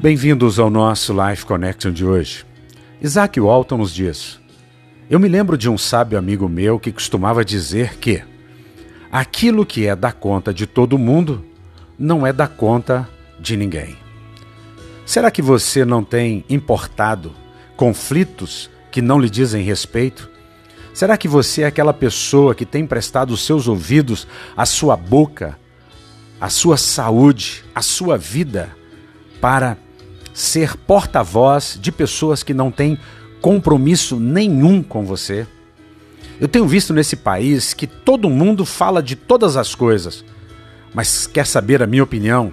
Bem-vindos ao nosso Life Connection de hoje. Isaac Walton nos diz: Eu me lembro de um sábio amigo meu que costumava dizer que aquilo que é da conta de todo mundo não é da conta de ninguém. Será que você não tem importado conflitos que não lhe dizem respeito? Será que você é aquela pessoa que tem prestado os seus ouvidos, a sua boca, a sua saúde, a sua vida para ser porta-voz de pessoas que não têm compromisso nenhum com você. Eu tenho visto nesse país que todo mundo fala de todas as coisas, mas quer saber a minha opinião?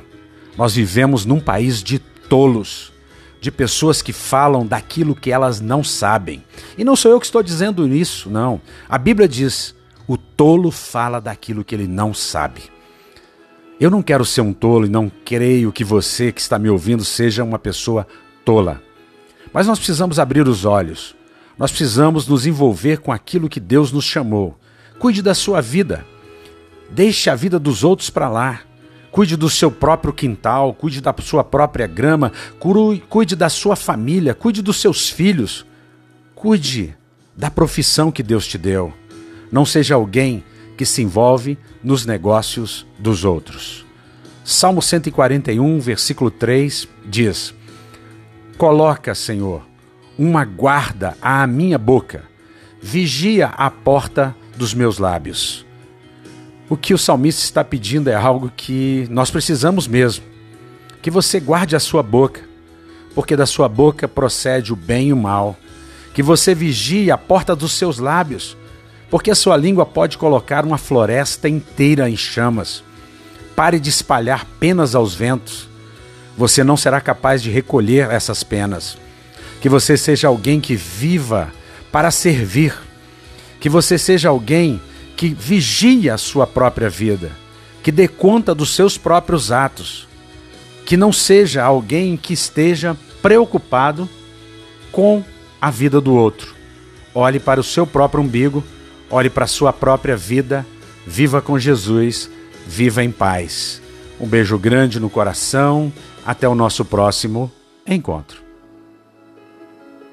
Nós vivemos num país de tolos, de pessoas que falam daquilo que elas não sabem. E não sou eu que estou dizendo isso, não. A Bíblia diz: o tolo fala daquilo que ele não sabe. Eu não quero ser um tolo e não creio que você que está me ouvindo seja uma pessoa tola. Mas nós precisamos abrir os olhos. Nós precisamos nos envolver com aquilo que Deus nos chamou. Cuide da sua vida. Deixe a vida dos outros para lá. Cuide do seu próprio quintal, cuide da sua própria grama, cuide da sua família, cuide dos seus filhos. Cuide da profissão que Deus te deu. Não seja alguém que se envolve nos negócios dos outros. Salmo 141, versículo 3 diz: Coloca, Senhor, uma guarda à minha boca, vigia a porta dos meus lábios. O que o salmista está pedindo é algo que nós precisamos mesmo. Que você guarde a sua boca, porque da sua boca procede o bem e o mal. Que você vigie a porta dos seus lábios, porque a sua língua pode colocar uma floresta inteira em chamas. Pare de espalhar penas aos ventos. Você não será capaz de recolher essas penas. Que você seja alguém que viva para servir. Que você seja alguém que vigie a sua própria vida, que dê conta dos seus próprios atos. Que não seja alguém que esteja preocupado com a vida do outro. Olhe para o seu próprio umbigo Olhe para a sua própria vida, viva com Jesus, viva em paz. Um beijo grande no coração, até o nosso próximo encontro.